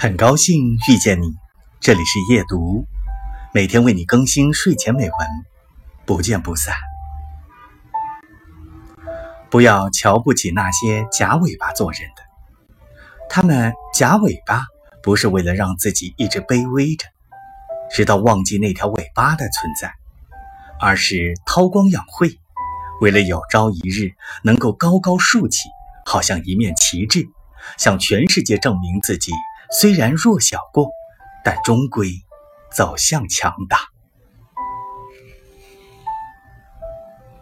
很高兴遇见你，这里是夜读，每天为你更新睡前美文，不见不散。不要瞧不起那些夹尾巴做人的，他们夹尾巴不是为了让自己一直卑微着，直到忘记那条尾巴的存在，而是韬光养晦，为了有朝一日能够高高竖起，好像一面旗帜，向全世界证明自己。虽然弱小过，但终归走向强大。